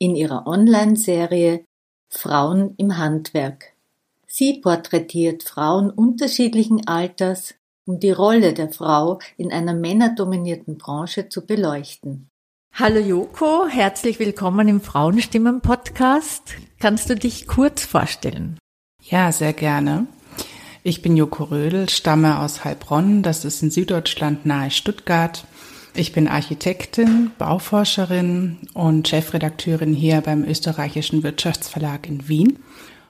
in ihrer Online-Serie Frauen im Handwerk. Sie porträtiert Frauen unterschiedlichen Alters, um die Rolle der Frau in einer männerdominierten Branche zu beleuchten. Hallo Joko, herzlich willkommen im Frauenstimmen-Podcast. Kannst du dich kurz vorstellen? Ja, sehr gerne. Ich bin Joko Rödel, stamme aus Heilbronn, das ist in Süddeutschland nahe Stuttgart. Ich bin Architektin, Bauforscherin und Chefredakteurin hier beim österreichischen Wirtschaftsverlag in Wien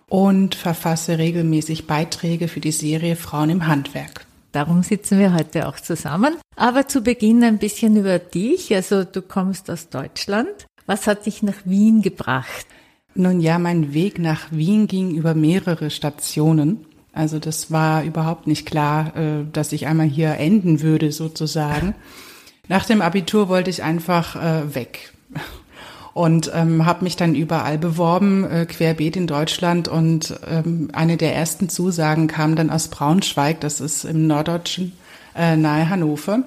und verfasse regelmäßig Beiträge für die Serie Frauen im Handwerk. Darum sitzen wir heute auch zusammen. Aber zu Beginn ein bisschen über dich. Also du kommst aus Deutschland. Was hat dich nach Wien gebracht? Nun ja, mein Weg nach Wien ging über mehrere Stationen. Also das war überhaupt nicht klar, äh, dass ich einmal hier enden würde sozusagen. Nach dem Abitur wollte ich einfach äh, weg und ähm, habe mich dann überall beworben, äh, querbeet in Deutschland. Und ähm, eine der ersten Zusagen kam dann aus Braunschweig, das ist im Norddeutschen äh, nahe Hannover.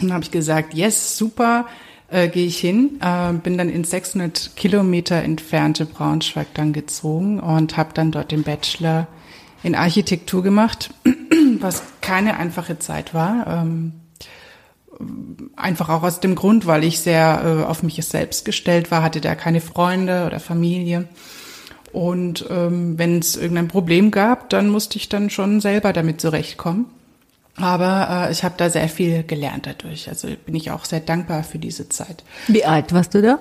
Und habe ich gesagt, yes, super, äh, gehe ich hin. Äh, bin dann in 600 Kilometer entfernte Braunschweig dann gezogen und habe dann dort den Bachelor in Architektur gemacht, was keine einfache Zeit war. Ähm, einfach auch aus dem Grund, weil ich sehr äh, auf mich selbst gestellt war, hatte da keine Freunde oder Familie. Und ähm, wenn es irgendein Problem gab, dann musste ich dann schon selber damit zurechtkommen. Aber äh, ich habe da sehr viel gelernt dadurch. Also bin ich auch sehr dankbar für diese Zeit. Wie alt warst du da?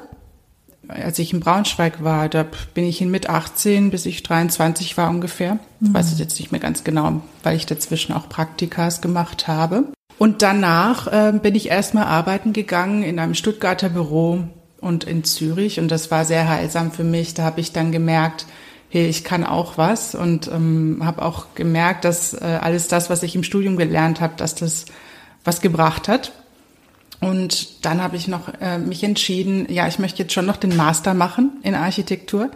Als ich in Braunschweig war, da bin ich in mit 18 bis ich 23 war ungefähr. Ich weiß es jetzt nicht mehr ganz genau, weil ich dazwischen auch Praktikas gemacht habe. Und danach äh, bin ich erstmal arbeiten gegangen in einem Stuttgarter Büro und in Zürich. Und das war sehr heilsam für mich. Da habe ich dann gemerkt, hey, ich kann auch was. Und ähm, habe auch gemerkt, dass äh, alles das, was ich im Studium gelernt habe, dass das was gebracht hat. Und dann habe ich noch äh, mich entschieden, ja, ich möchte jetzt schon noch den Master machen in Architektur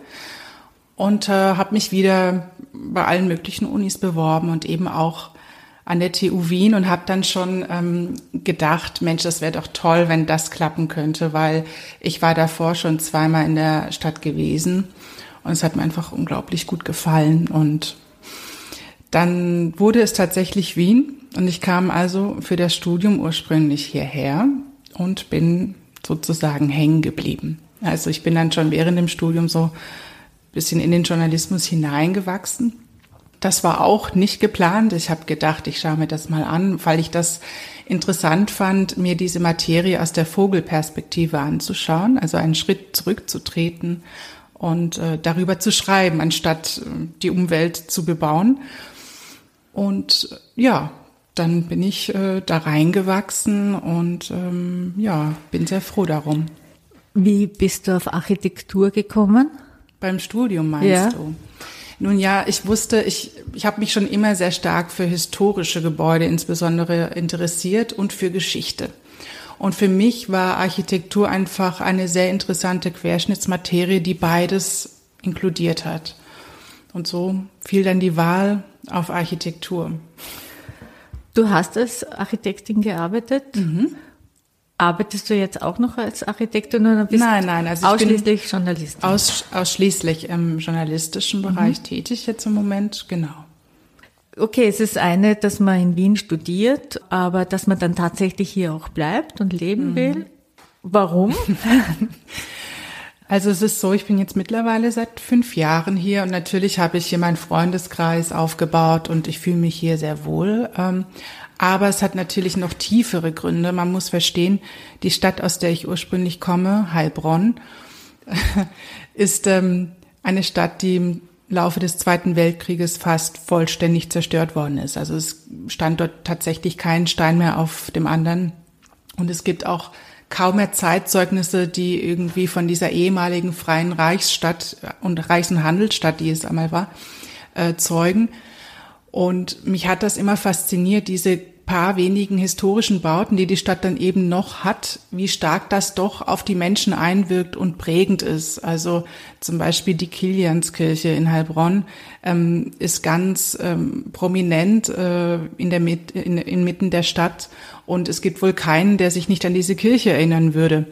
und äh, habe mich wieder bei allen möglichen Unis beworben und eben auch an der TU Wien und habe dann schon ähm, gedacht, Mensch, das wäre doch toll, wenn das klappen könnte, weil ich war davor schon zweimal in der Stadt gewesen und es hat mir einfach unglaublich gut gefallen und dann wurde es tatsächlich Wien und ich kam also für das Studium ursprünglich hierher und bin sozusagen hängen geblieben. Also ich bin dann schon während dem Studium so bisschen in den Journalismus hineingewachsen das war auch nicht geplant. Ich habe gedacht, ich schaue mir das mal an, weil ich das interessant fand, mir diese Materie aus der Vogelperspektive anzuschauen, also einen Schritt zurückzutreten und äh, darüber zu schreiben, anstatt äh, die Umwelt zu bebauen. Und äh, ja, dann bin ich äh, da reingewachsen und ähm, ja, bin sehr froh darum. Wie bist du auf Architektur gekommen? Beim Studium meinst ja. du? Nun ja, ich wusste, ich, ich habe mich schon immer sehr stark für historische Gebäude insbesondere interessiert und für Geschichte. Und für mich war Architektur einfach eine sehr interessante Querschnittsmaterie, die beides inkludiert hat. Und so fiel dann die Wahl auf Architektur. Du hast als Architektin gearbeitet. Mhm. Arbeitest du jetzt auch noch als Architektin oder bist nein, nein, also ausschließlich Journalistin? Aus, ausschließlich im journalistischen Bereich mhm. tätig jetzt im Moment, genau. Okay, es ist eine, dass man in Wien studiert, aber dass man dann tatsächlich hier auch bleibt und leben mhm. will. Warum? Also es ist so, ich bin jetzt mittlerweile seit fünf Jahren hier und natürlich habe ich hier meinen Freundeskreis aufgebaut und ich fühle mich hier sehr wohl. Aber es hat natürlich noch tiefere Gründe. Man muss verstehen, die Stadt, aus der ich ursprünglich komme, Heilbronn, ist ähm, eine Stadt, die im Laufe des Zweiten Weltkrieges fast vollständig zerstört worden ist. Also es stand dort tatsächlich kein Stein mehr auf dem anderen. Und es gibt auch kaum mehr Zeitzeugnisse, die irgendwie von dieser ehemaligen freien Reichsstadt und und Handelsstadt, die es einmal war, äh, zeugen. Und mich hat das immer fasziniert, diese paar wenigen historischen Bauten, die die Stadt dann eben noch hat, wie stark das doch auf die Menschen einwirkt und prägend ist. Also zum Beispiel die Kilianskirche in Heilbronn ähm, ist ganz ähm, prominent äh, in der Mit in, inmitten der Stadt und es gibt wohl keinen, der sich nicht an diese Kirche erinnern würde.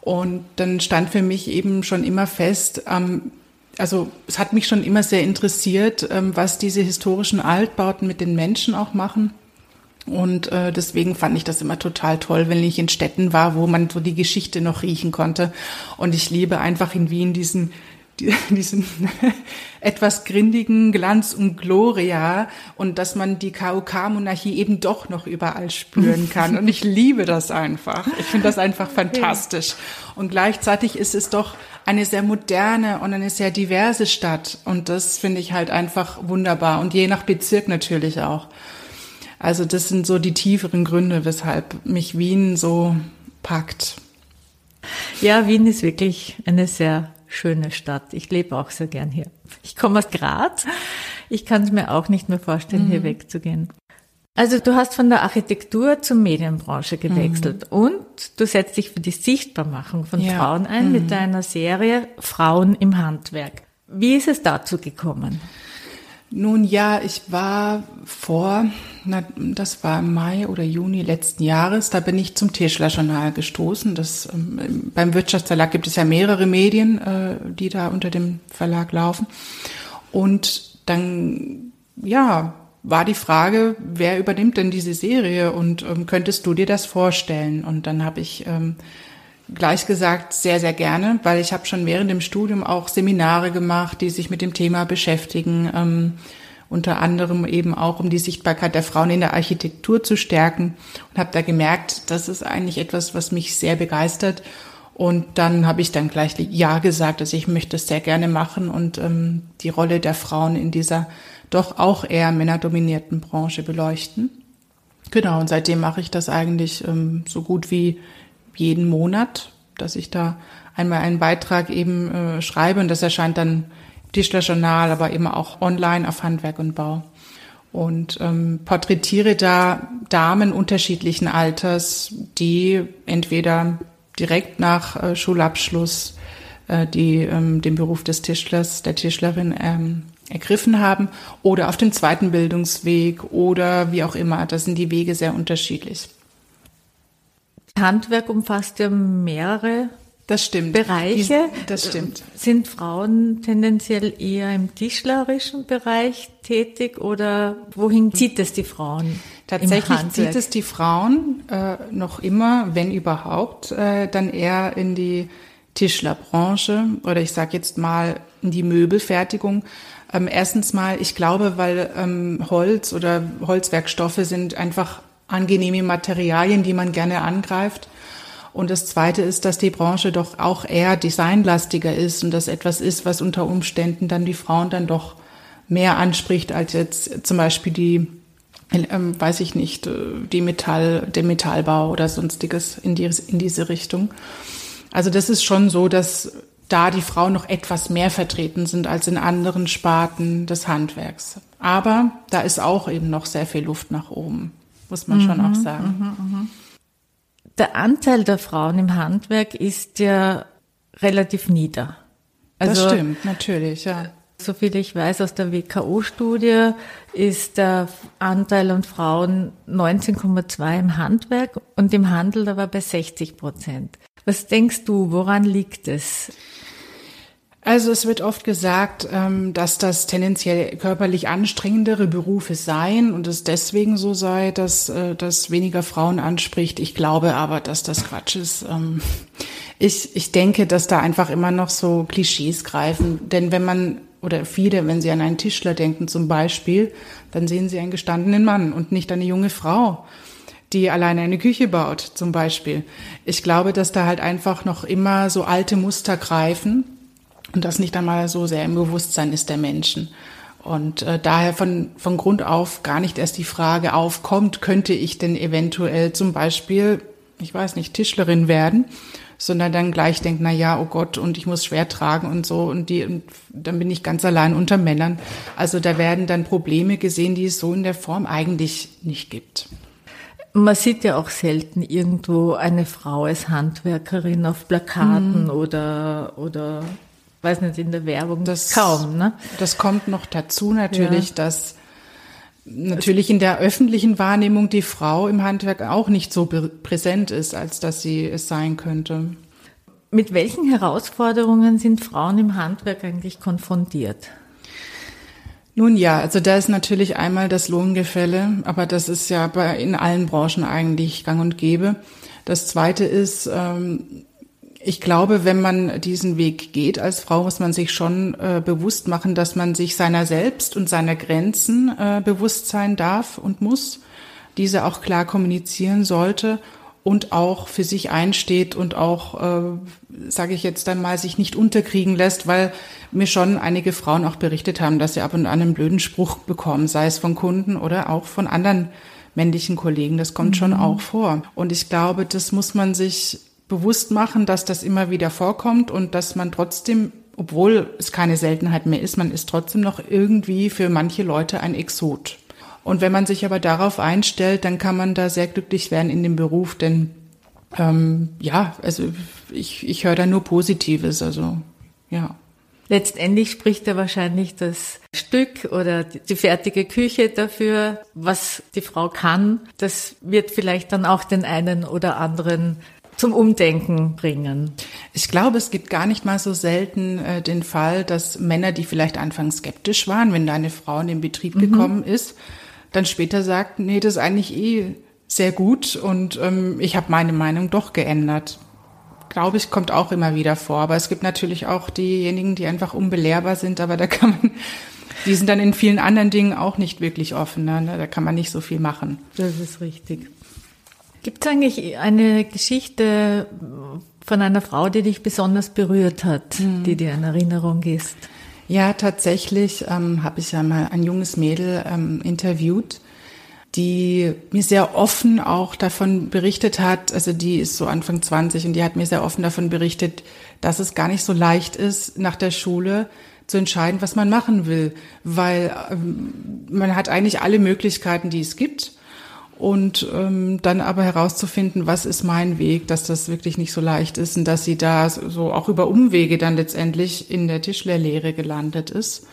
Und dann stand für mich eben schon immer fest, ähm, also es hat mich schon immer sehr interessiert, ähm, was diese historischen Altbauten mit den Menschen auch machen. Und äh, deswegen fand ich das immer total toll, wenn ich in Städten war, wo man so die Geschichte noch riechen konnte. Und ich liebe einfach in Wien diesen diesen etwas grindigen Glanz und Gloria und dass man die KUK-Monarchie eben doch noch überall spüren kann. Und ich liebe das einfach. Ich finde das einfach fantastisch. Und gleichzeitig ist es doch eine sehr moderne und eine sehr diverse Stadt. Und das finde ich halt einfach wunderbar. Und je nach Bezirk natürlich auch. Also das sind so die tieferen Gründe, weshalb mich Wien so packt. Ja, Wien ist wirklich eine sehr schöne Stadt. Ich lebe auch sehr gern hier. Ich komme aus Graz. Ich kann es mir auch nicht mehr vorstellen, mhm. hier wegzugehen. Also du hast von der Architektur zur Medienbranche gewechselt mhm. und du setzt dich für die Sichtbarmachung von ja. Frauen ein mhm. mit deiner Serie Frauen im Handwerk. Wie ist es dazu gekommen? Nun ja, ich war vor, na, das war im Mai oder Juni letzten Jahres, da bin ich zum Tischler-Journal gestoßen. Das, ähm, beim Wirtschaftsverlag gibt es ja mehrere Medien, äh, die da unter dem Verlag laufen. Und dann, ja, war die Frage, wer übernimmt denn diese Serie und ähm, könntest du dir das vorstellen? Und dann habe ich ähm, gleich gesagt sehr, sehr gerne, weil ich habe schon während dem Studium auch Seminare gemacht, die sich mit dem Thema beschäftigen, ähm, unter anderem eben auch um die Sichtbarkeit der Frauen in der Architektur zu stärken und habe da gemerkt, das ist eigentlich etwas, was mich sehr begeistert. Und dann habe ich dann gleich Ja gesagt, dass ich möchte es sehr gerne machen und ähm, die Rolle der Frauen in dieser doch auch eher männerdominierten Branche beleuchten. Genau, und seitdem mache ich das eigentlich ähm, so gut wie jeden Monat, dass ich da einmal einen Beitrag eben äh, schreibe und das erscheint dann Tischler Journal, aber eben auch online auf Handwerk und Bau. Und ähm, porträtiere da Damen unterschiedlichen Alters, die entweder direkt nach äh, Schulabschluss äh, die ähm, den Beruf des Tischlers, der Tischlerin ähm, ergriffen haben oder auf dem zweiten Bildungsweg oder wie auch immer. Da sind die Wege sehr unterschiedlich. Handwerk umfasst ja mehrere das stimmt. Bereiche. Das stimmt. Sind Frauen tendenziell eher im tischlerischen Bereich tätig oder wohin zieht es die Frauen? Tatsächlich zieht es die Frauen äh, noch immer, wenn überhaupt, äh, dann eher in die Tischlerbranche oder ich sage jetzt mal in die Möbelfertigung. Ähm, erstens mal, ich glaube, weil ähm, Holz oder Holzwerkstoffe sind einfach angenehme Materialien, die man gerne angreift. Und das Zweite ist, dass die Branche doch auch eher designlastiger ist und das etwas ist, was unter Umständen dann die Frauen dann doch mehr anspricht als jetzt zum Beispiel die, ähm, weiß ich nicht, äh, die Metall, der Metallbau oder sonstiges in, die, in diese Richtung. Also das ist schon so, dass da die Frauen noch etwas mehr vertreten sind als in anderen Sparten des Handwerks. Aber da ist auch eben noch sehr viel Luft nach oben muss man mhm, schon auch mhm, sagen. Mhm, mhm. Der Anteil der Frauen im Handwerk ist ja relativ nieder. Also, das stimmt, natürlich, ja. So viel ich weiß aus der WKO-Studie ist der Anteil an Frauen 19,2 im Handwerk und im Handel aber bei 60 Prozent. Was denkst du, woran liegt es? Also es wird oft gesagt, ähm, dass das tendenziell körperlich anstrengendere Berufe seien und es deswegen so sei, dass äh, das weniger Frauen anspricht. Ich glaube aber, dass das Quatsch ist. Ähm, ich, ich denke, dass da einfach immer noch so Klischees greifen. Denn wenn man, oder viele, wenn sie an einen Tischler denken zum Beispiel, dann sehen sie einen gestandenen Mann und nicht eine junge Frau die alleine eine Küche baut, zum Beispiel. Ich glaube, dass da halt einfach noch immer so alte Muster greifen und das nicht einmal so sehr im Bewusstsein ist der Menschen. Und äh, daher von, von Grund auf gar nicht erst die Frage aufkommt, könnte ich denn eventuell zum Beispiel ich weiß nicht, Tischlerin werden, sondern dann gleich denkt, na ja, oh Gott, und ich muss schwer tragen und so und die, und dann bin ich ganz allein unter Männern. Also da werden dann Probleme gesehen, die es so in der Form eigentlich nicht gibt. Man sieht ja auch selten irgendwo eine Frau als Handwerkerin auf Plakaten mhm. oder, oder, weiß nicht, in der Werbung. Das, Kaum, ne? Das kommt noch dazu natürlich, ja. dass natürlich in der öffentlichen Wahrnehmung die Frau im Handwerk auch nicht so präsent ist, als dass sie es sein könnte. Mit welchen Herausforderungen sind Frauen im Handwerk eigentlich konfrontiert? Nun ja, also da ist natürlich einmal das Lohngefälle, aber das ist ja bei, in allen Branchen eigentlich gang und gäbe. Das zweite ist, ähm, ich glaube, wenn man diesen Weg geht als Frau, muss man sich schon äh, bewusst machen, dass man sich seiner selbst und seiner Grenzen äh, bewusst sein darf und muss, diese auch klar kommunizieren sollte und auch für sich einsteht und auch, äh, sage ich jetzt dann mal, sich nicht unterkriegen lässt, weil mir schon einige Frauen auch berichtet haben, dass sie ab und an einen blöden Spruch bekommen, sei es von Kunden oder auch von anderen männlichen Kollegen. Das kommt mhm. schon auch vor. Und ich glaube, das muss man sich bewusst machen, dass das immer wieder vorkommt und dass man trotzdem, obwohl es keine Seltenheit mehr ist, man ist trotzdem noch irgendwie für manche Leute ein Exot. Und wenn man sich aber darauf einstellt, dann kann man da sehr glücklich werden in dem Beruf, denn ähm, ja, also ich, ich höre da nur Positives, also ja. Letztendlich spricht ja wahrscheinlich das Stück oder die fertige Küche dafür, was die Frau kann. Das wird vielleicht dann auch den einen oder anderen zum Umdenken bringen? Ich glaube, es gibt gar nicht mal so selten äh, den Fall, dass Männer, die vielleicht anfangs skeptisch waren, wenn da eine Frau in den Betrieb mhm. gekommen ist, dann später sagt, nee, das ist eigentlich eh sehr gut und ähm, ich habe meine Meinung doch geändert. Glaube ich, kommt auch immer wieder vor. Aber es gibt natürlich auch diejenigen, die einfach unbelehrbar sind, aber da kann man, die sind dann in vielen anderen Dingen auch nicht wirklich offen. Ne? Da kann man nicht so viel machen. Das ist richtig. Gibt es eigentlich eine Geschichte von einer Frau, die dich besonders berührt hat, mhm. die dir in Erinnerung ist? Ja, tatsächlich ähm, habe ich ja mal ein junges Mädel ähm, interviewt, die mir sehr offen auch davon berichtet hat, also die ist so Anfang 20 und die hat mir sehr offen davon berichtet, dass es gar nicht so leicht ist, nach der Schule zu entscheiden, was man machen will, weil ähm, man hat eigentlich alle Möglichkeiten, die es gibt und ähm, dann aber herauszufinden, was ist mein Weg, dass das wirklich nicht so leicht ist und dass sie da so auch über Umwege dann letztendlich in der Tischlerlehre gelandet ist.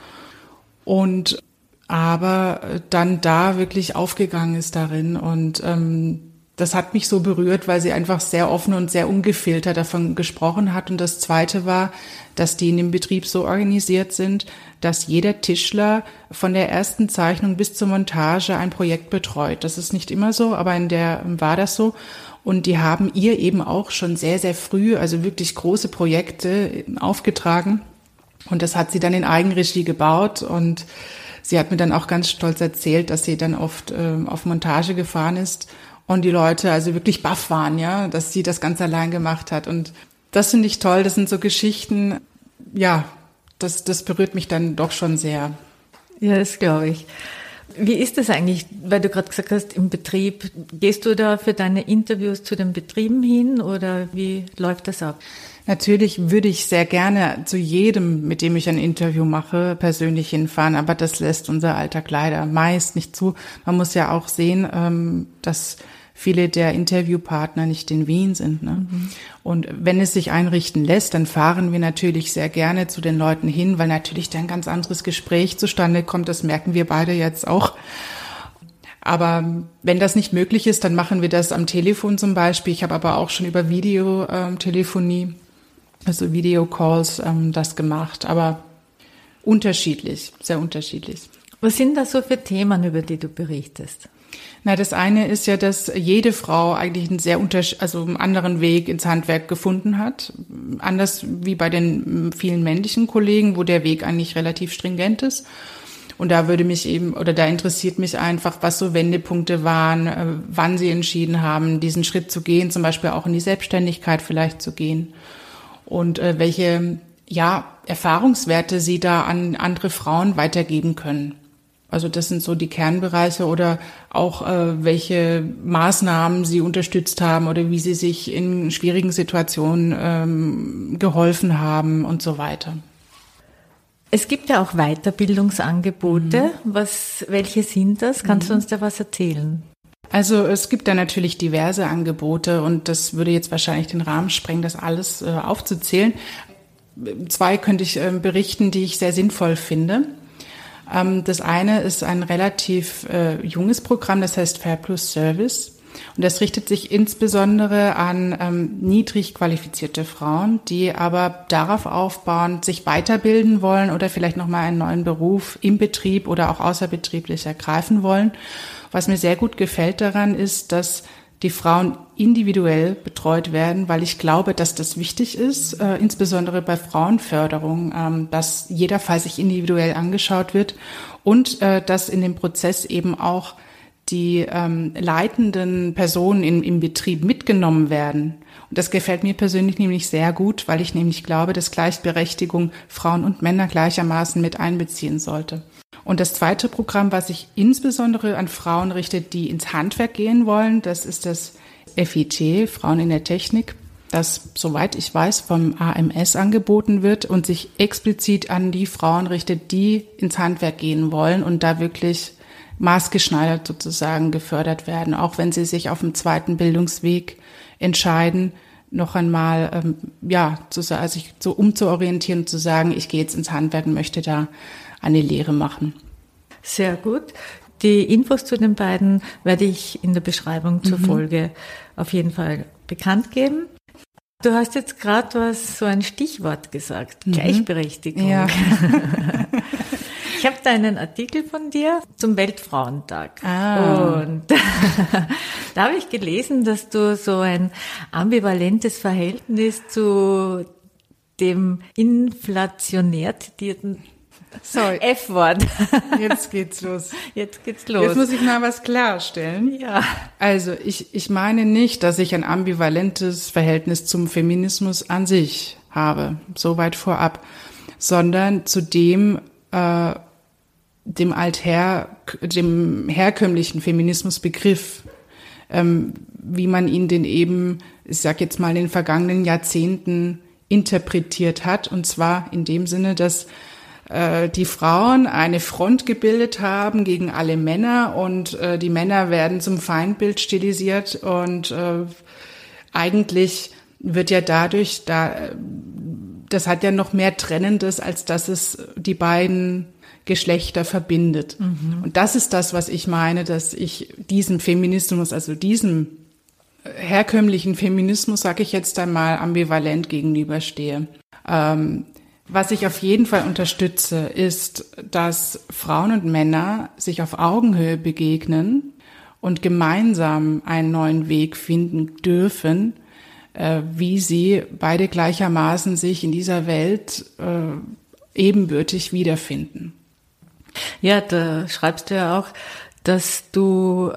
Und aber dann da wirklich aufgegangen ist darin und ähm, das hat mich so berührt, weil sie einfach sehr offen und sehr ungefiltert davon gesprochen hat. Und das Zweite war, dass die in dem Betrieb so organisiert sind, dass jeder Tischler von der ersten Zeichnung bis zur Montage ein Projekt betreut. Das ist nicht immer so, aber in der war das so. Und die haben ihr eben auch schon sehr, sehr früh, also wirklich große Projekte aufgetragen. Und das hat sie dann in Eigenregie gebaut und sie hat mir dann auch ganz stolz erzählt, dass sie dann oft äh, auf Montage gefahren ist und die Leute also wirklich baff waren, ja, dass sie das ganz allein gemacht hat. Und das finde ich toll. Das sind so Geschichten, ja, das, das berührt mich dann doch schon sehr. Ja, das glaube ich. Wie ist das eigentlich, weil du gerade gesagt hast, im Betrieb, gehst du da für deine Interviews zu den Betrieben hin oder wie läuft das ab? Natürlich würde ich sehr gerne zu jedem, mit dem ich ein Interview mache, persönlich hinfahren, aber das lässt unser Alltag leider meist nicht zu. Man muss ja auch sehen, ähm, dass viele der Interviewpartner nicht in Wien sind. Ne? Mhm. Und wenn es sich einrichten lässt, dann fahren wir natürlich sehr gerne zu den Leuten hin, weil natürlich dann ein ganz anderes Gespräch zustande kommt. Das merken wir beide jetzt auch. Aber wenn das nicht möglich ist, dann machen wir das am Telefon zum Beispiel. Ich habe aber auch schon über Videotelefonie, ähm, also Videocalls, ähm, das gemacht. Aber unterschiedlich, sehr unterschiedlich. Was sind das so für Themen, über die du berichtest? Na, das eine ist ja, dass jede Frau eigentlich einen sehr unter, also einen anderen Weg ins Handwerk gefunden hat. Anders wie bei den vielen männlichen Kollegen, wo der Weg eigentlich relativ stringent ist. Und da würde mich eben, oder da interessiert mich einfach, was so Wendepunkte waren, äh, wann sie entschieden haben, diesen Schritt zu gehen, zum Beispiel auch in die Selbstständigkeit vielleicht zu gehen. Und äh, welche, ja, Erfahrungswerte sie da an andere Frauen weitergeben können. Also das sind so die Kernbereiche oder auch äh, welche Maßnahmen Sie unterstützt haben oder wie Sie sich in schwierigen Situationen ähm, geholfen haben und so weiter. Es gibt ja auch Weiterbildungsangebote. Mhm. Was, welche sind das? Kannst mhm. du uns da was erzählen? Also es gibt da natürlich diverse Angebote und das würde jetzt wahrscheinlich den Rahmen sprengen, das alles äh, aufzuzählen. Zwei könnte ich äh, berichten, die ich sehr sinnvoll finde. Ähm, das eine ist ein relativ äh, junges Programm, das heißt Fair Plus Service. Und das richtet sich insbesondere an ähm, niedrig qualifizierte Frauen, die aber darauf aufbauen, sich weiterbilden wollen oder vielleicht nochmal einen neuen Beruf im Betrieb oder auch außerbetrieblich ergreifen wollen. Was mir sehr gut gefällt daran ist, dass die Frauen individuell betreut werden, weil ich glaube, dass das wichtig ist, äh, insbesondere bei Frauenförderung, ähm, dass jeder Fall sich individuell angeschaut wird und äh, dass in dem Prozess eben auch die ähm, leitenden Personen in, im Betrieb mitgenommen werden. Und das gefällt mir persönlich nämlich sehr gut, weil ich nämlich glaube, dass Gleichberechtigung Frauen und Männer gleichermaßen mit einbeziehen sollte. Und das zweite Programm, was sich insbesondere an Frauen richtet, die ins Handwerk gehen wollen, das ist das FIT, Frauen in der Technik, das, soweit ich weiß, vom AMS angeboten wird und sich explizit an die Frauen richtet, die ins Handwerk gehen wollen und da wirklich maßgeschneidert sozusagen gefördert werden, auch wenn sie sich auf dem zweiten Bildungsweg entscheiden, noch einmal ähm, ja, zu, also sich so umzuorientieren und zu sagen, ich gehe jetzt ins Handwerk und möchte da eine Lehre machen. Sehr gut. Die Infos zu den beiden werde ich in der Beschreibung zur mhm. Folge auf jeden Fall bekannt geben. Du hast jetzt gerade was, so ein Stichwort gesagt, mhm. Gleichberechtigung. Ja. ich habe da einen Artikel von dir zum Weltfrauentag. Ah. Und da habe ich gelesen, dass du so ein ambivalentes Verhältnis zu dem inflationär zitierten Sorry. F-Wort. Jetzt geht's los. Jetzt geht's los. Jetzt muss ich mal was klarstellen. Ja. Also ich, ich meine nicht, dass ich ein ambivalentes Verhältnis zum Feminismus an sich habe, soweit vorab, sondern zu dem, äh, dem alther, dem herkömmlichen Feminismusbegriff, ähm, wie man ihn denn eben, ich sag jetzt mal, in den vergangenen Jahrzehnten interpretiert hat. Und zwar in dem Sinne, dass die Frauen eine Front gebildet haben gegen alle Männer und äh, die Männer werden zum Feindbild stilisiert und äh, eigentlich wird ja dadurch da das hat ja noch mehr Trennendes, als dass es die beiden Geschlechter verbindet. Mhm. Und das ist das, was ich meine, dass ich diesem Feminismus, also diesem herkömmlichen Feminismus, sage ich jetzt einmal, ambivalent gegenüberstehe. Ähm, was ich auf jeden Fall unterstütze, ist, dass Frauen und Männer sich auf Augenhöhe begegnen und gemeinsam einen neuen Weg finden dürfen, äh, wie sie beide gleichermaßen sich in dieser Welt äh, ebenbürtig wiederfinden. Ja, da schreibst du ja auch, dass du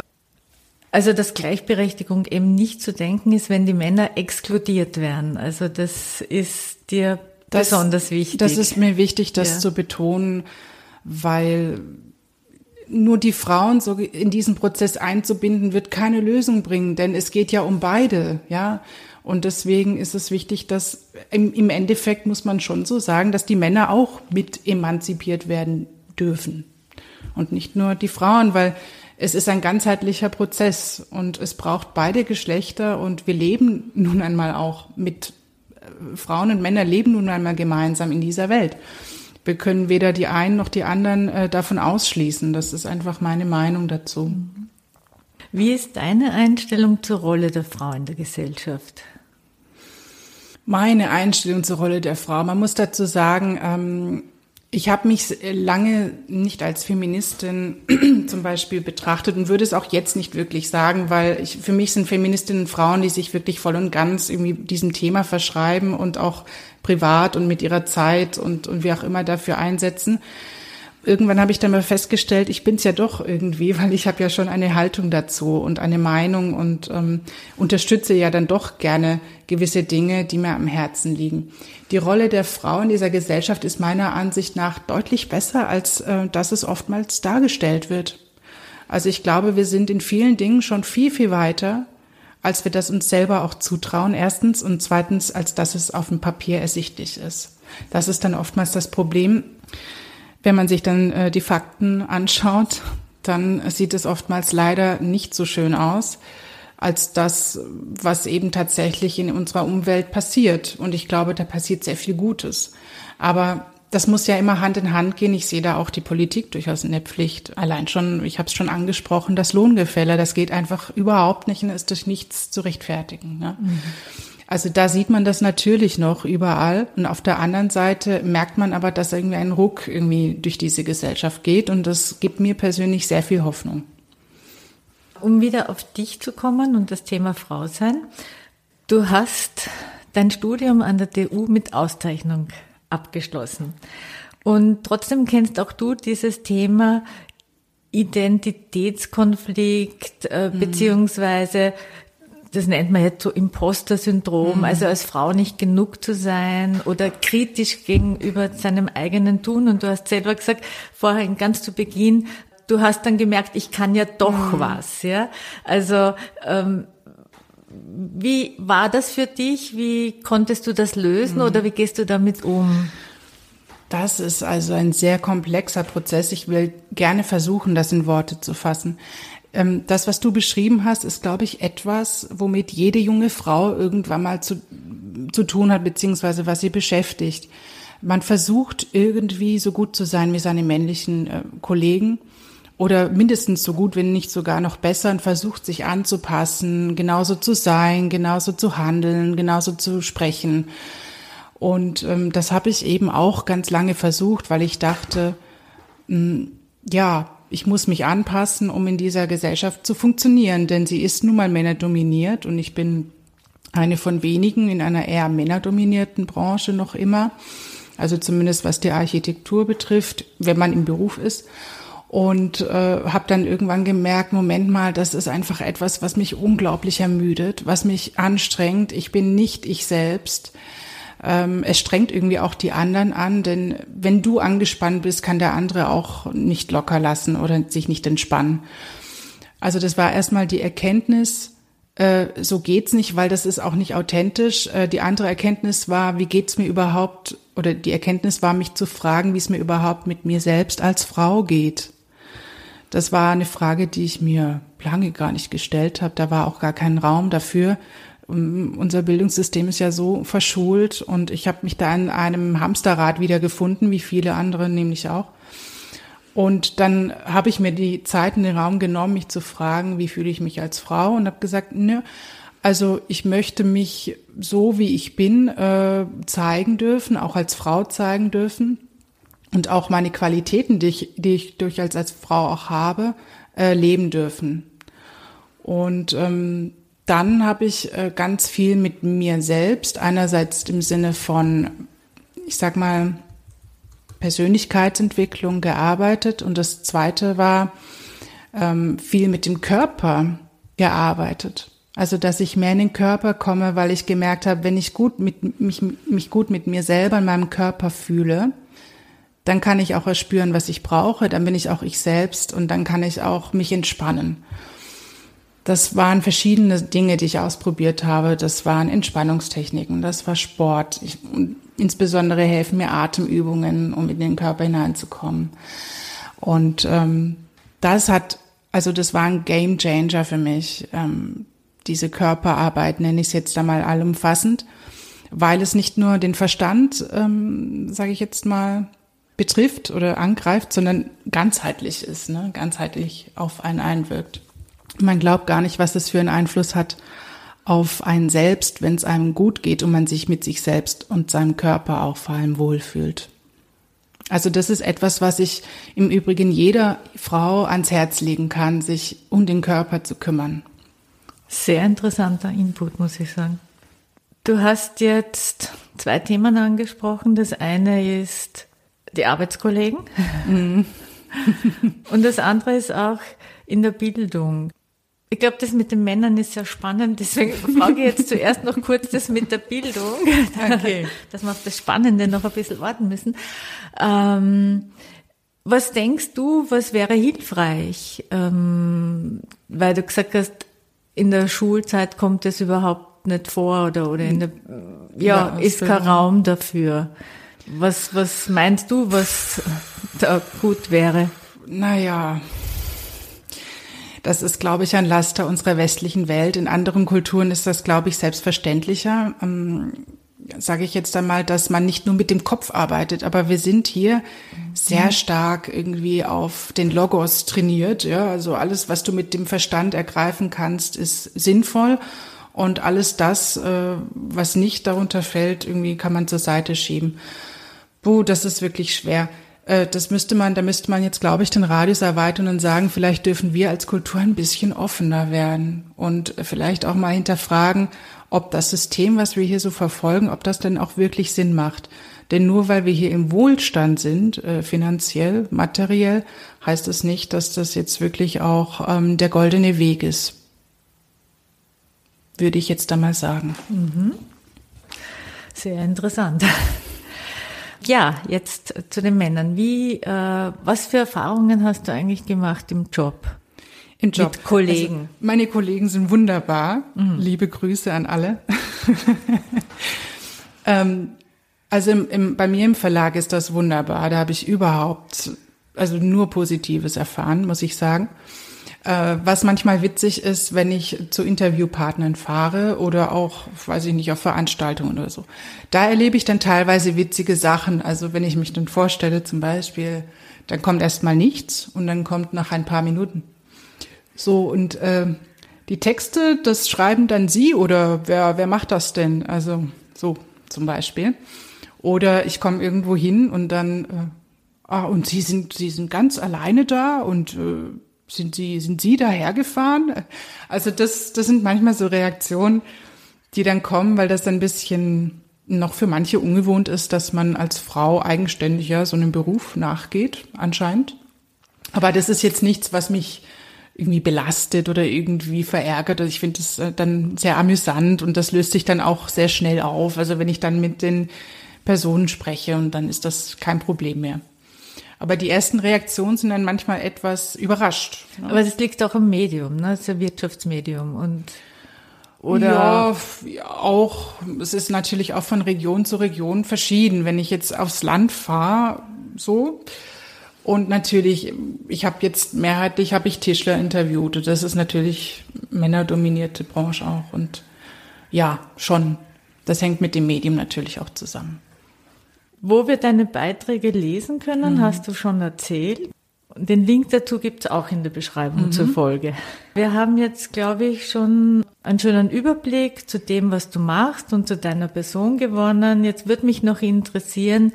also dass Gleichberechtigung eben nicht zu denken ist, wenn die Männer exkludiert werden. Also das ist dir das, besonders wichtig. Das ist mir wichtig, das ja. zu betonen, weil nur die Frauen so in diesen Prozess einzubinden, wird keine Lösung bringen, denn es geht ja um beide, ja. Und deswegen ist es wichtig, dass im, im Endeffekt muss man schon so sagen, dass die Männer auch mit emanzipiert werden dürfen und nicht nur die Frauen, weil es ist ein ganzheitlicher Prozess und es braucht beide Geschlechter und wir leben nun einmal auch mit Frauen und Männer leben nun einmal gemeinsam in dieser Welt. Wir können weder die einen noch die anderen äh, davon ausschließen. Das ist einfach meine Meinung dazu. Wie ist deine Einstellung zur Rolle der Frau in der Gesellschaft? Meine Einstellung zur Rolle der Frau. Man muss dazu sagen, ähm, ich habe mich lange nicht als Feministin zum Beispiel betrachtet und würde es auch jetzt nicht wirklich sagen, weil ich, für mich sind Feministinnen Frauen, die sich wirklich voll und ganz irgendwie diesem Thema verschreiben und auch privat und mit ihrer Zeit und, und wie auch immer dafür einsetzen. Irgendwann habe ich dann mal festgestellt, ich bin's ja doch irgendwie, weil ich habe ja schon eine Haltung dazu und eine Meinung und ähm, unterstütze ja dann doch gerne gewisse Dinge, die mir am Herzen liegen. Die Rolle der Frau in dieser Gesellschaft ist meiner Ansicht nach deutlich besser, als äh, dass es oftmals dargestellt wird. Also ich glaube, wir sind in vielen Dingen schon viel, viel weiter, als wir das uns selber auch zutrauen, erstens, und zweitens, als dass es auf dem Papier ersichtlich ist. Das ist dann oftmals das Problem, wenn man sich dann äh, die Fakten anschaut, dann sieht es oftmals leider nicht so schön aus als das, was eben tatsächlich in unserer Umwelt passiert. Und ich glaube, da passiert sehr viel Gutes. Aber das muss ja immer Hand in Hand gehen. Ich sehe da auch die Politik durchaus in der Pflicht. Allein schon, ich habe es schon angesprochen, das Lohngefälle, das geht einfach überhaupt nicht und ist durch nichts zu rechtfertigen. Ne? Mhm. Also da sieht man das natürlich noch überall. Und auf der anderen Seite merkt man aber, dass irgendwie ein Ruck irgendwie durch diese Gesellschaft geht. Und das gibt mir persönlich sehr viel Hoffnung. Um wieder auf dich zu kommen und das Thema Frau sein. Du hast dein Studium an der TU mit Auszeichnung abgeschlossen. Und trotzdem kennst auch du dieses Thema Identitätskonflikt, äh, mhm. beziehungsweise das nennt man jetzt so Imposter-Syndrom, mhm. also als Frau nicht genug zu sein oder kritisch gegenüber seinem eigenen Tun. Und du hast selber gesagt, vorhin ganz zu Beginn, du hast dann gemerkt, ich kann ja doch mhm. was, ja. Also, ähm, wie war das für dich? Wie konntest du das lösen mhm. oder wie gehst du damit um? Das ist also ein sehr komplexer Prozess. Ich will gerne versuchen, das in Worte zu fassen. Ähm, das, was du beschrieben hast, ist, glaube ich, etwas, womit jede junge Frau irgendwann mal zu, zu tun hat, beziehungsweise was sie beschäftigt. Man versucht irgendwie so gut zu sein wie seine männlichen äh, Kollegen oder mindestens so gut, wenn nicht sogar noch besser und versucht sich anzupassen, genauso zu sein, genauso zu handeln, genauso zu sprechen. Und ähm, das habe ich eben auch ganz lange versucht, weil ich dachte, mh, hm, ja, ich muss mich anpassen, um in dieser Gesellschaft zu funktionieren, denn sie ist nun mal männerdominiert und ich bin eine von wenigen in einer eher männerdominierten Branche noch immer. Also zumindest was die Architektur betrifft, wenn man im Beruf ist. Und äh, habe dann irgendwann gemerkt, Moment mal, das ist einfach etwas, was mich unglaublich ermüdet, was mich anstrengt. Ich bin nicht ich selbst ähm, es strengt irgendwie auch die anderen an, denn wenn du angespannt bist, kann der andere auch nicht locker lassen oder sich nicht entspannen. Also das war erstmal die Erkenntnis, äh, so geht's nicht, weil das ist auch nicht authentisch. Äh, die andere Erkenntnis war, wie geht's mir überhaupt, oder die Erkenntnis war, mich zu fragen, wie es mir überhaupt mit mir selbst als Frau geht. Das war eine Frage, die ich mir lange gar nicht gestellt habe. Da war auch gar kein Raum dafür, unser Bildungssystem ist ja so verschult und ich habe mich da in einem Hamsterrad wiedergefunden, wie viele andere nämlich auch. Und dann habe ich mir die Zeit in den Raum genommen, mich zu fragen, wie fühle ich mich als Frau und habe gesagt, ne, also ich möchte mich so, wie ich bin, äh, zeigen dürfen, auch als Frau zeigen dürfen und auch meine Qualitäten, die ich, die ich durchaus als Frau auch habe, äh, leben dürfen. Und ähm, dann habe ich äh, ganz viel mit mir selbst, einerseits im Sinne von, ich sag mal, Persönlichkeitsentwicklung gearbeitet und das zweite war ähm, viel mit dem Körper gearbeitet. Also, dass ich mehr in den Körper komme, weil ich gemerkt habe, wenn ich gut mit mich, mich gut mit mir selber in meinem Körper fühle, dann kann ich auch erspüren, was ich brauche, dann bin ich auch ich selbst und dann kann ich auch mich entspannen. Das waren verschiedene Dinge, die ich ausprobiert habe. Das waren Entspannungstechniken, das war Sport. Ich, insbesondere helfen mir Atemübungen, um in den Körper hineinzukommen. Und ähm, das hat, also das war ein Game Changer für mich. Ähm, diese Körperarbeit nenne ich es jetzt einmal allumfassend, weil es nicht nur den Verstand, ähm, sage ich jetzt mal, betrifft oder angreift, sondern ganzheitlich ist, ne? ganzheitlich auf einen einwirkt. Man glaubt gar nicht, was das für einen Einfluss hat auf einen selbst, wenn es einem gut geht und man sich mit sich selbst und seinem Körper auch vor allem wohlfühlt. Also das ist etwas, was ich im Übrigen jeder Frau ans Herz legen kann, sich um den Körper zu kümmern. Sehr interessanter Input, muss ich sagen. Du hast jetzt zwei Themen angesprochen. Das eine ist die Arbeitskollegen. Mhm. und das andere ist auch in der Bildung. Ich glaube, das mit den Männern ist sehr spannend, deswegen frage ich jetzt zuerst noch kurz das mit der Bildung, okay. dass wir auf das Spannende noch ein bisschen warten müssen. Ähm, was denkst du, was wäre hilfreich? Ähm, weil du gesagt hast, in der Schulzeit kommt es überhaupt nicht vor oder, oder in der, ja, ist kein Raum dafür. Was, was meinst du, was da gut wäre? Naja, das ist, glaube ich, ein Laster unserer westlichen Welt. In anderen Kulturen ist das, glaube ich, selbstverständlicher. Ähm, Sage ich jetzt einmal, dass man nicht nur mit dem Kopf arbeitet, aber wir sind hier sehr mhm. stark irgendwie auf den Logos trainiert. Ja, also alles, was du mit dem Verstand ergreifen kannst, ist sinnvoll. Und alles das, äh, was nicht darunter fällt, irgendwie kann man zur Seite schieben. Puh, das ist wirklich schwer. Äh, das müsste man, da müsste man jetzt, glaube ich, den Radius erweitern und sagen, vielleicht dürfen wir als Kultur ein bisschen offener werden und vielleicht auch mal hinterfragen, ob das System, was wir hier so verfolgen, ob das denn auch wirklich Sinn macht. Denn nur weil wir hier im Wohlstand sind, äh, finanziell, materiell, heißt es das nicht, dass das jetzt wirklich auch ähm, der goldene Weg ist. Würde ich jetzt da mal sagen. Mhm. Sehr interessant. Ja, jetzt zu den Männern. Wie, äh, was für Erfahrungen hast du eigentlich gemacht im Job? Im Job. Mit Kollegen. Also meine Kollegen sind wunderbar. Mhm. Liebe Grüße an alle. ähm, also im, im, bei mir im Verlag ist das wunderbar. Da habe ich überhaupt, also nur Positives erfahren, muss ich sagen. Äh, was manchmal witzig ist, wenn ich zu Interviewpartnern fahre oder auch, weiß ich nicht, auf Veranstaltungen oder so. Da erlebe ich dann teilweise witzige Sachen. Also wenn ich mich dann vorstelle, zum Beispiel, dann kommt erstmal nichts und dann kommt nach ein paar Minuten. So, und äh, die Texte, das schreiben dann Sie oder wer, wer macht das denn? Also so zum Beispiel. Oder ich komme irgendwo hin und dann, äh, ah, und Sie sind, Sie sind ganz alleine da und äh, sind Sie, sind Sie dahergefahren? Also das, das sind manchmal so Reaktionen, die dann kommen, weil das ein bisschen noch für manche ungewohnt ist, dass man als Frau eigenständig ja so einem Beruf nachgeht, anscheinend. Aber das ist jetzt nichts, was mich irgendwie belastet oder irgendwie verärgert. Also ich finde das äh, dann sehr amüsant und das löst sich dann auch sehr schnell auf. Also wenn ich dann mit den Personen spreche und dann ist das kein Problem mehr. Aber die ersten Reaktionen sind dann manchmal etwas überrascht. Ne? Aber das liegt auch im Medium, ne? Das ist ein Wirtschaftsmedium und oder ja, auch, es ist natürlich auch von Region zu Region verschieden. Wenn ich jetzt aufs Land fahre, so, und natürlich, ich habe jetzt mehrheitlich habe ich Tischler interviewt. Und das ist natürlich männerdominierte Branche auch. Und ja, schon. Das hängt mit dem Medium natürlich auch zusammen. Wo wir deine Beiträge lesen können, mhm. hast du schon erzählt. Den Link dazu gibt's auch in der Beschreibung mhm. zur Folge. Wir haben jetzt, glaube ich, schon einen schönen Überblick zu dem, was du machst und zu deiner Person gewonnen. Jetzt würde mich noch interessieren,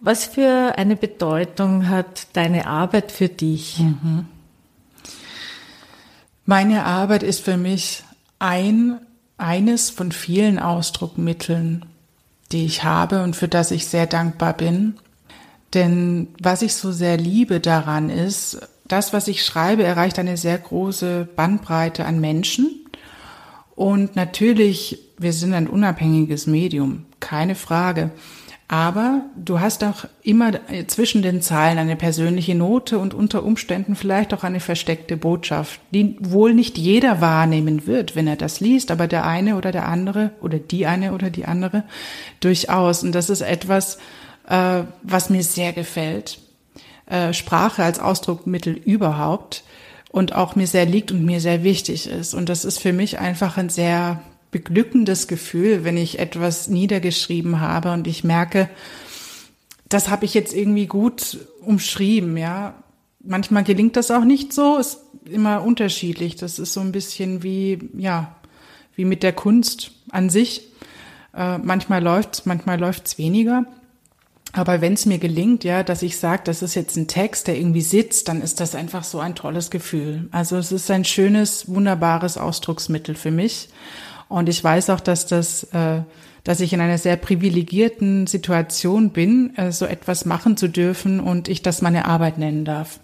was für eine Bedeutung hat deine Arbeit für dich? Mhm. Meine Arbeit ist für mich ein, eines von vielen Ausdruckmitteln die ich habe und für das ich sehr dankbar bin. Denn was ich so sehr liebe daran ist, das, was ich schreibe, erreicht eine sehr große Bandbreite an Menschen. Und natürlich, wir sind ein unabhängiges Medium, keine Frage. Aber du hast auch immer zwischen den Zeilen eine persönliche Note und unter Umständen vielleicht auch eine versteckte Botschaft, die wohl nicht jeder wahrnehmen wird, wenn er das liest, aber der eine oder der andere oder die eine oder die andere durchaus. Und das ist etwas, äh, was mir sehr gefällt. Äh, Sprache als Ausdruckmittel überhaupt und auch mir sehr liegt und mir sehr wichtig ist. Und das ist für mich einfach ein sehr beglückendes Gefühl, wenn ich etwas niedergeschrieben habe und ich merke, das habe ich jetzt irgendwie gut umschrieben, ja. Manchmal gelingt das auch nicht so, ist immer unterschiedlich. Das ist so ein bisschen wie, ja, wie mit der Kunst an sich. Äh, manchmal läuft's, manchmal läuft's weniger. Aber wenn es mir gelingt, ja, dass ich sage, das ist jetzt ein Text, der irgendwie sitzt, dann ist das einfach so ein tolles Gefühl. Also es ist ein schönes, wunderbares Ausdrucksmittel für mich. Und ich weiß auch, dass das, äh, dass ich in einer sehr privilegierten Situation bin, äh, so etwas machen zu dürfen und ich das meine Arbeit nennen darf.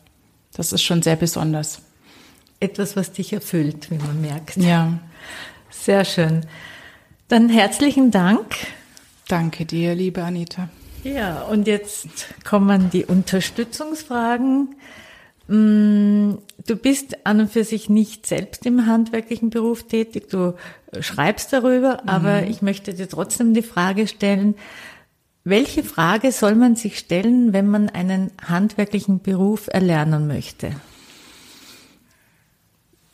Das ist schon sehr besonders. Etwas, was dich erfüllt, wie man merkt. Ja. Sehr schön. Dann herzlichen Dank. Danke dir, liebe Anita. Ja, und jetzt kommen die Unterstützungsfragen. Mm, du bist an und für sich nicht selbst im handwerklichen Beruf tätig, du schreibst darüber, mhm. aber ich möchte dir trotzdem die Frage stellen, welche Frage soll man sich stellen, wenn man einen handwerklichen Beruf erlernen möchte?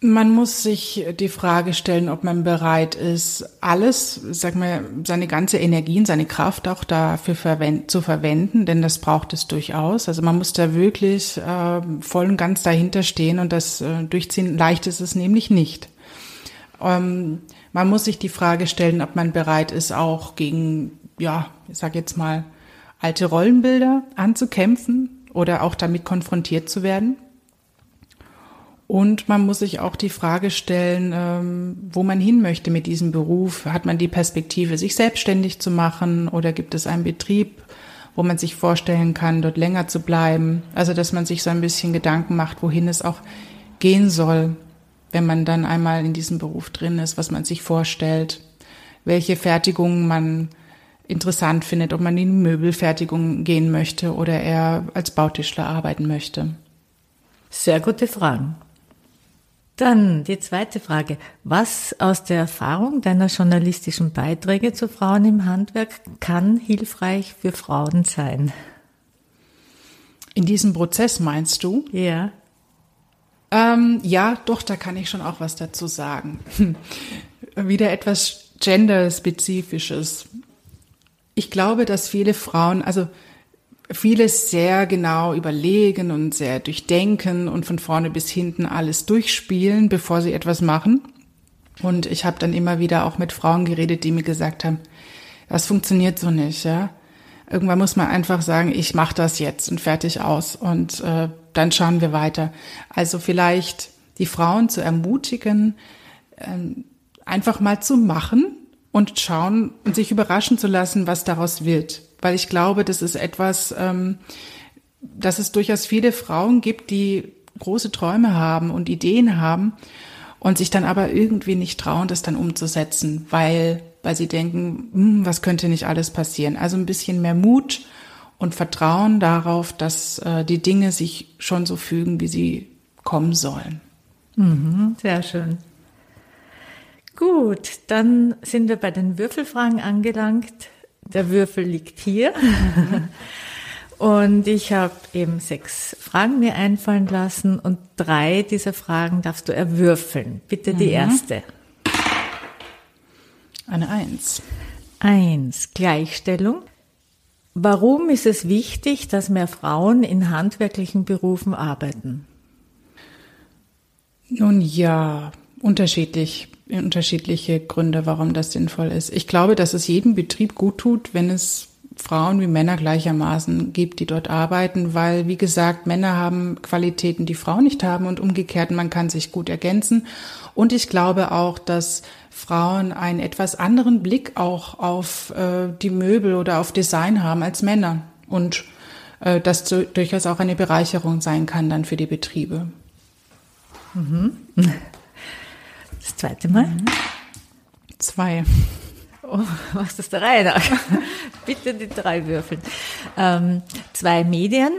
Man muss sich die Frage stellen, ob man bereit ist, alles, sag mal, seine ganze Energie und seine Kraft auch dafür verwend zu verwenden, denn das braucht es durchaus. Also man muss da wirklich äh, voll und ganz dahinter stehen und das äh, durchziehen. Leicht ist es nämlich nicht. Ähm, man muss sich die Frage stellen, ob man bereit ist, auch gegen, ja, ich sag jetzt mal, alte Rollenbilder anzukämpfen oder auch damit konfrontiert zu werden. Und man muss sich auch die Frage stellen, ähm, wo man hin möchte mit diesem Beruf. Hat man die Perspektive, sich selbstständig zu machen oder gibt es einen Betrieb, wo man sich vorstellen kann, dort länger zu bleiben? Also, dass man sich so ein bisschen Gedanken macht, wohin es auch gehen soll, wenn man dann einmal in diesem Beruf drin ist, was man sich vorstellt, welche Fertigungen man interessant findet, ob man in die Möbelfertigung gehen möchte oder eher als Bautischler arbeiten möchte. Sehr gute Fragen. Dann die zweite Frage. Was aus der Erfahrung deiner journalistischen Beiträge zu Frauen im Handwerk kann hilfreich für Frauen sein? In diesem Prozess meinst du? Ja. Ähm, ja, doch, da kann ich schon auch was dazu sagen. Wieder etwas genderspezifisches. Ich glaube, dass viele Frauen, also vieles sehr genau überlegen und sehr durchdenken und von vorne bis hinten alles durchspielen, bevor sie etwas machen. Und ich habe dann immer wieder auch mit Frauen geredet, die mir gesagt haben, das funktioniert so nicht, ja. Irgendwann muss man einfach sagen, ich mache das jetzt und fertig aus und äh, dann schauen wir weiter. Also vielleicht die Frauen zu ermutigen, äh, einfach mal zu machen und schauen und sich überraschen zu lassen, was daraus wird weil ich glaube, das ist etwas, ähm, dass es durchaus viele Frauen gibt, die große Träume haben und Ideen haben und sich dann aber irgendwie nicht trauen, das dann umzusetzen, weil, weil sie denken, hm, was könnte nicht alles passieren. Also ein bisschen mehr Mut und Vertrauen darauf, dass äh, die Dinge sich schon so fügen, wie sie kommen sollen. Mhm, sehr schön. Gut, dann sind wir bei den Würfelfragen angelangt. Der Würfel liegt hier. Und ich habe eben sechs Fragen mir einfallen lassen und drei dieser Fragen darfst du erwürfeln. Bitte die mhm. erste. Eine Eins. Eins. Gleichstellung. Warum ist es wichtig, dass mehr Frauen in handwerklichen Berufen arbeiten? Nun ja, unterschiedlich unterschiedliche Gründe, warum das sinnvoll ist. Ich glaube, dass es jedem Betrieb gut tut, wenn es Frauen wie Männer gleichermaßen gibt, die dort arbeiten, weil, wie gesagt, Männer haben Qualitäten, die Frauen nicht haben und umgekehrt, man kann sich gut ergänzen. Und ich glaube auch, dass Frauen einen etwas anderen Blick auch auf äh, die Möbel oder auf Design haben als Männer und äh, das zu, durchaus auch eine Bereicherung sein kann dann für die Betriebe. Mhm. Das zweite Mal? Mhm. Zwei. Oh, was ist der Reihe nach? Bitte die drei würfeln. Ähm, zwei Medien.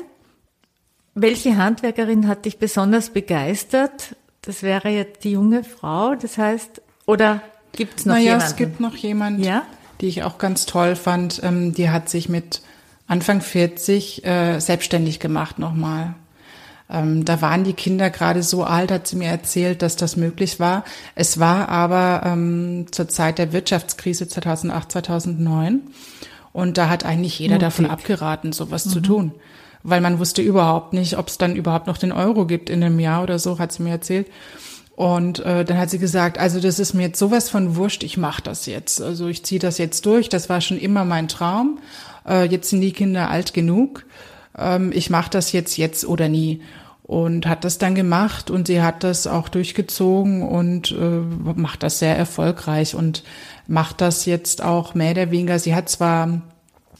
Welche Handwerkerin hat dich besonders begeistert? Das wäre jetzt die junge Frau, das heißt, oder gibt es noch naja, jemanden? es gibt noch jemand, ja? die ich auch ganz toll fand. Ähm, die hat sich mit Anfang 40 äh, selbstständig gemacht nochmal. Ähm, da waren die Kinder gerade so alt, hat sie mir erzählt, dass das möglich war. Es war aber ähm, zur Zeit der Wirtschaftskrise 2008, 2009. Und da hat eigentlich jeder Mutig. davon abgeraten, sowas mhm. zu tun. Weil man wusste überhaupt nicht, ob es dann überhaupt noch den Euro gibt in einem Jahr oder so, hat sie mir erzählt. Und äh, dann hat sie gesagt, also das ist mir jetzt sowas von wurscht, ich mache das jetzt. Also ich ziehe das jetzt durch, das war schon immer mein Traum. Äh, jetzt sind die Kinder alt genug. Ähm, ich mache das jetzt, jetzt oder nie. und hat das dann gemacht und sie hat das auch durchgezogen und äh, macht das sehr erfolgreich und macht das jetzt auch mehr oder weniger. Sie hat zwar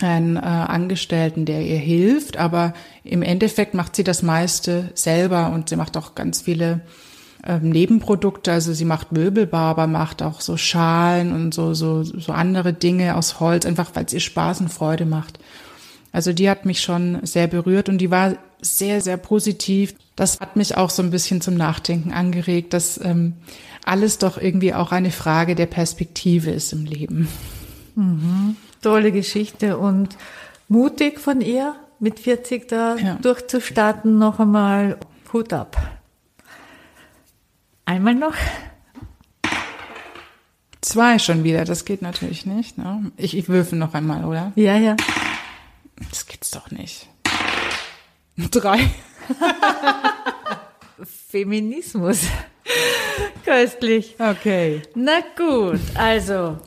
einen äh, Angestellten, der ihr hilft, aber im Endeffekt macht sie das meiste selber und sie macht auch ganz viele ähm, Nebenprodukte. Also sie macht Möbelbau, aber macht auch so Schalen und so so so andere Dinge aus Holz, einfach weil es ihr Spaß und Freude macht. Also die hat mich schon sehr berührt und die war sehr, sehr positiv. Das hat mich auch so ein bisschen zum Nachdenken angeregt, dass ähm, alles doch irgendwie auch eine Frage der Perspektive ist im Leben. Mhm. Tolle Geschichte und mutig von ihr, mit 40 da ja. durchzustarten, noch einmal Hut ab. Einmal noch. Zwei schon wieder, das geht natürlich nicht. Ne? Ich, ich würfel noch einmal, oder? Ja, ja. Das gibt's doch nicht. Drei. Feminismus. Köstlich. Okay. Na gut, also,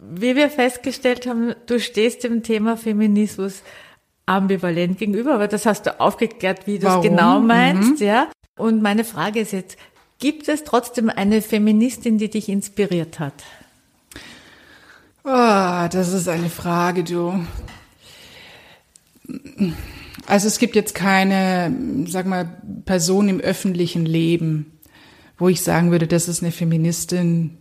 wie wir festgestellt haben, du stehst dem Thema Feminismus ambivalent gegenüber, aber das hast du aufgeklärt, wie du es genau meinst, mhm. ja. Und meine Frage ist jetzt, gibt es trotzdem eine Feministin, die dich inspiriert hat? Oh, das ist eine Frage, du. Also es gibt jetzt keine, sag mal, Person im öffentlichen Leben, wo ich sagen würde, das ist eine Feministin,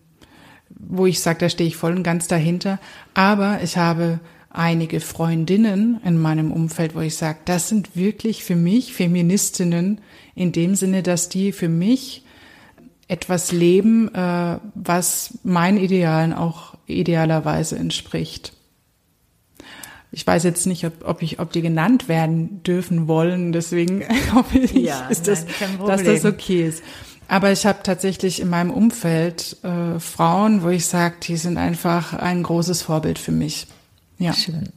wo ich sage, da stehe ich voll und ganz dahinter. Aber ich habe einige Freundinnen in meinem Umfeld, wo ich sage, das sind wirklich für mich Feministinnen in dem Sinne, dass die für mich etwas leben, äh, was meinen Idealen auch idealerweise entspricht. Ich weiß jetzt nicht, ob, ob, ich, ob die genannt werden dürfen wollen, deswegen hoffe ich, ja, ist das, dass das okay ist. Aber ich habe tatsächlich in meinem Umfeld äh, Frauen, wo ich sage, die sind einfach ein großes Vorbild für mich. Ja. Schön.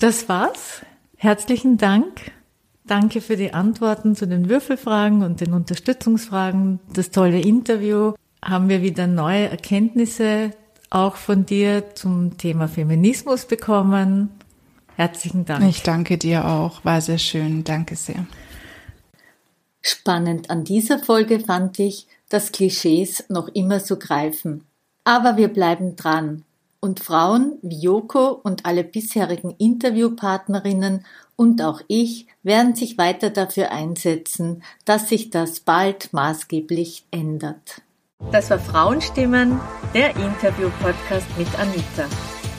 Das war's. Herzlichen Dank. Danke für die Antworten zu den Würfelfragen und den Unterstützungsfragen. Das tolle Interview. Haben wir wieder neue Erkenntnisse auch von dir zum Thema Feminismus bekommen. Herzlichen Dank. Ich danke dir auch. War sehr schön. Danke sehr. Spannend an dieser Folge fand ich, dass Klischees noch immer so greifen. Aber wir bleiben dran. Und Frauen wie Joko und alle bisherigen Interviewpartnerinnen und auch ich werden sich weiter dafür einsetzen, dass sich das bald maßgeblich ändert. Das war Frauenstimmen, der Interview-Podcast mit Anita